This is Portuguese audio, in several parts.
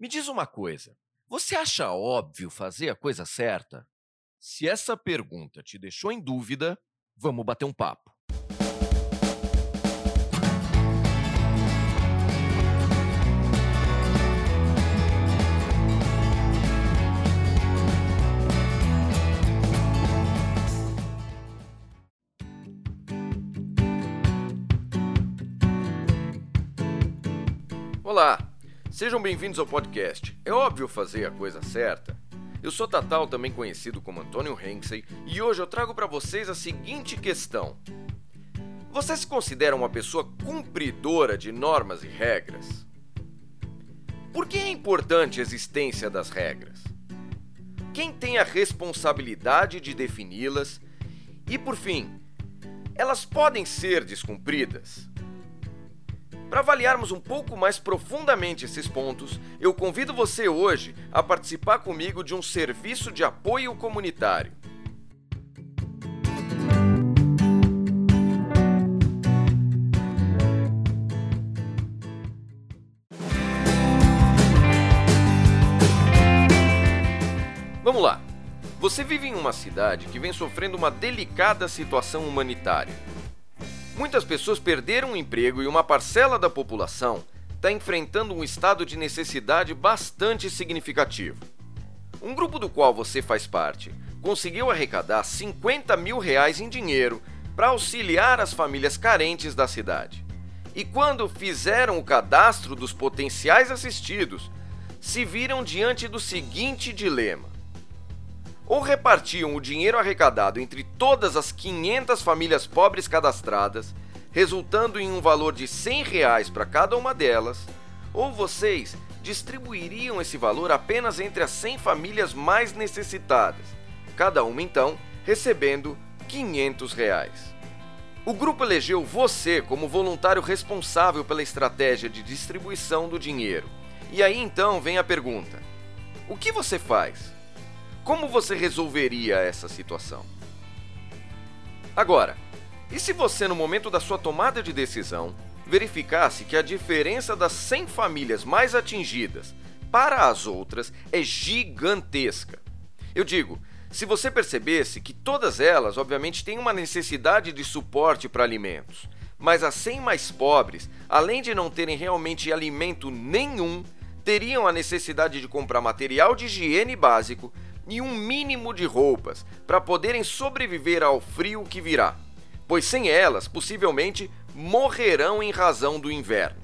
Me diz uma coisa: você acha óbvio fazer a coisa certa? Se essa pergunta te deixou em dúvida, vamos bater um papo. Olá, sejam bem-vindos ao podcast. É óbvio fazer a coisa certa? Eu sou Tatal, também conhecido como Antônio Henksey, e hoje eu trago para vocês a seguinte questão: Você se considera uma pessoa cumpridora de normas e regras? Por que é importante a existência das regras? Quem tem a responsabilidade de defini-las? E por fim, elas podem ser descumpridas? Para avaliarmos um pouco mais profundamente esses pontos, eu convido você hoje a participar comigo de um serviço de apoio comunitário. Vamos lá. Você vive em uma cidade que vem sofrendo uma delicada situação humanitária. Muitas pessoas perderam o emprego e uma parcela da população está enfrentando um estado de necessidade bastante significativo. Um grupo do qual você faz parte conseguiu arrecadar 50 mil reais em dinheiro para auxiliar as famílias carentes da cidade. E quando fizeram o cadastro dos potenciais assistidos, se viram diante do seguinte dilema: ou repartiam o dinheiro arrecadado entre todas as 500 famílias pobres cadastradas, resultando em um valor de 100 reais para cada uma delas, ou vocês distribuiriam esse valor apenas entre as 100 famílias mais necessitadas, cada uma então recebendo 500 reais. O grupo elegeu você como voluntário responsável pela estratégia de distribuição do dinheiro. E aí então vem a pergunta: o que você faz? Como você resolveria essa situação? Agora, e se você, no momento da sua tomada de decisão, verificasse que a diferença das 100 famílias mais atingidas para as outras é gigantesca? Eu digo, se você percebesse que todas elas, obviamente, têm uma necessidade de suporte para alimentos, mas as 100 mais pobres, além de não terem realmente alimento nenhum, teriam a necessidade de comprar material de higiene básico, e um mínimo de roupas para poderem sobreviver ao frio que virá, pois sem elas, possivelmente, morrerão em razão do inverno.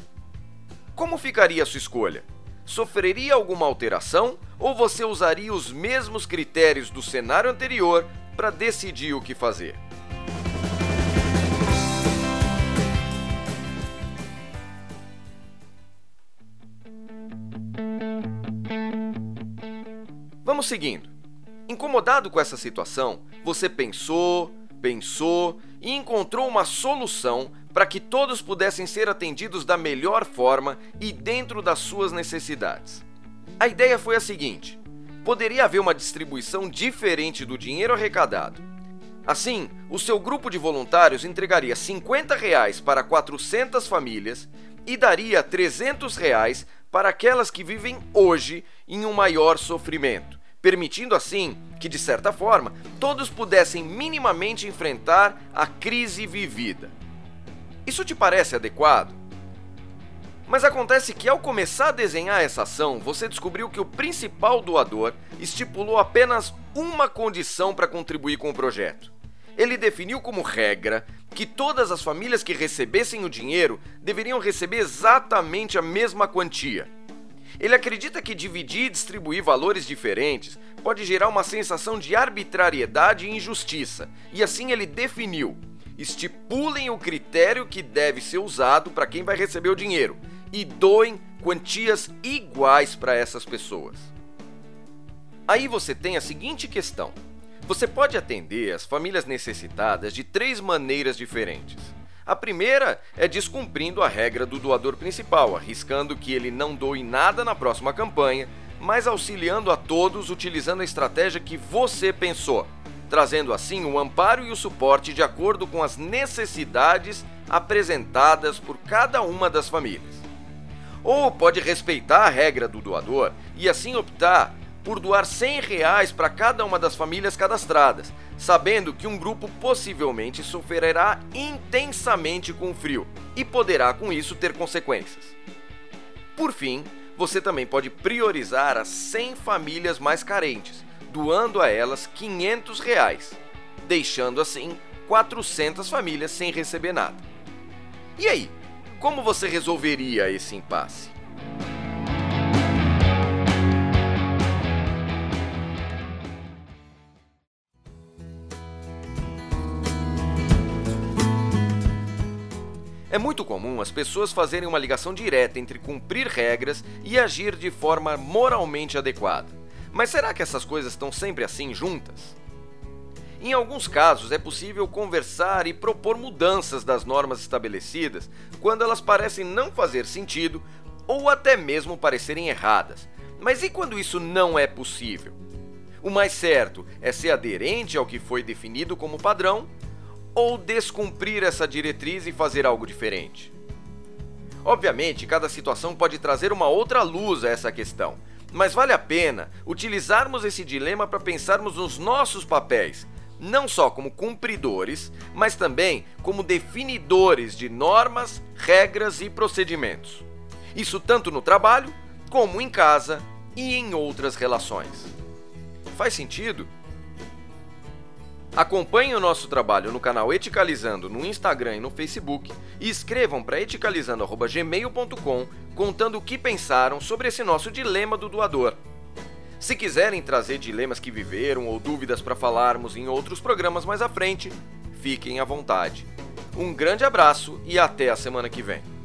Como ficaria a sua escolha? Sofreria alguma alteração ou você usaria os mesmos critérios do cenário anterior para decidir o que fazer? Vamos seguindo. Incomodado com essa situação, você pensou, pensou e encontrou uma solução para que todos pudessem ser atendidos da melhor forma e dentro das suas necessidades. A ideia foi a seguinte: poderia haver uma distribuição diferente do dinheiro arrecadado. Assim, o seu grupo de voluntários entregaria 50 reais para 400 famílias e daria 300 reais para aquelas que vivem hoje em um maior sofrimento permitindo assim que, de certa forma, todos pudessem minimamente enfrentar a crise vivida. Isso te parece adequado? Mas acontece que ao começar a desenhar essa ação, você descobriu que o principal doador estipulou apenas uma condição para contribuir com o projeto. Ele definiu como regra que todas as famílias que recebessem o dinheiro deveriam receber exatamente a mesma quantia. Ele acredita que dividir e distribuir valores diferentes pode gerar uma sensação de arbitrariedade e injustiça, e assim ele definiu: estipulem o critério que deve ser usado para quem vai receber o dinheiro e doem quantias iguais para essas pessoas. Aí você tem a seguinte questão: você pode atender as famílias necessitadas de três maneiras diferentes. A primeira é descumprindo a regra do doador principal, arriscando que ele não doe nada na próxima campanha, mas auxiliando a todos utilizando a estratégia que você pensou, trazendo assim o amparo e o suporte de acordo com as necessidades apresentadas por cada uma das famílias. Ou pode respeitar a regra do doador e assim optar por doar 100 reais para cada uma das famílias cadastradas, sabendo que um grupo possivelmente sofrerá intensamente com o frio e poderá com isso ter consequências. Por fim, você também pode priorizar as 100 famílias mais carentes, doando a elas 500 reais, deixando assim 400 famílias sem receber nada. E aí, como você resolveria esse impasse? É muito comum as pessoas fazerem uma ligação direta entre cumprir regras e agir de forma moralmente adequada. Mas será que essas coisas estão sempre assim juntas? Em alguns casos, é possível conversar e propor mudanças das normas estabelecidas quando elas parecem não fazer sentido ou até mesmo parecerem erradas. Mas e quando isso não é possível? O mais certo é ser aderente ao que foi definido como padrão ou descumprir essa diretriz e fazer algo diferente? Obviamente, cada situação pode trazer uma outra luz a essa questão, mas vale a pena utilizarmos esse dilema para pensarmos nos nossos papéis, não só como cumpridores, mas também como definidores de normas, regras e procedimentos. Isso tanto no trabalho, como em casa e em outras relações. Faz sentido? Acompanhem o nosso trabalho no canal Eticalizando no Instagram e no Facebook e escrevam para eticalizando.gmail.com contando o que pensaram sobre esse nosso dilema do doador. Se quiserem trazer dilemas que viveram ou dúvidas para falarmos em outros programas mais à frente, fiquem à vontade. Um grande abraço e até a semana que vem.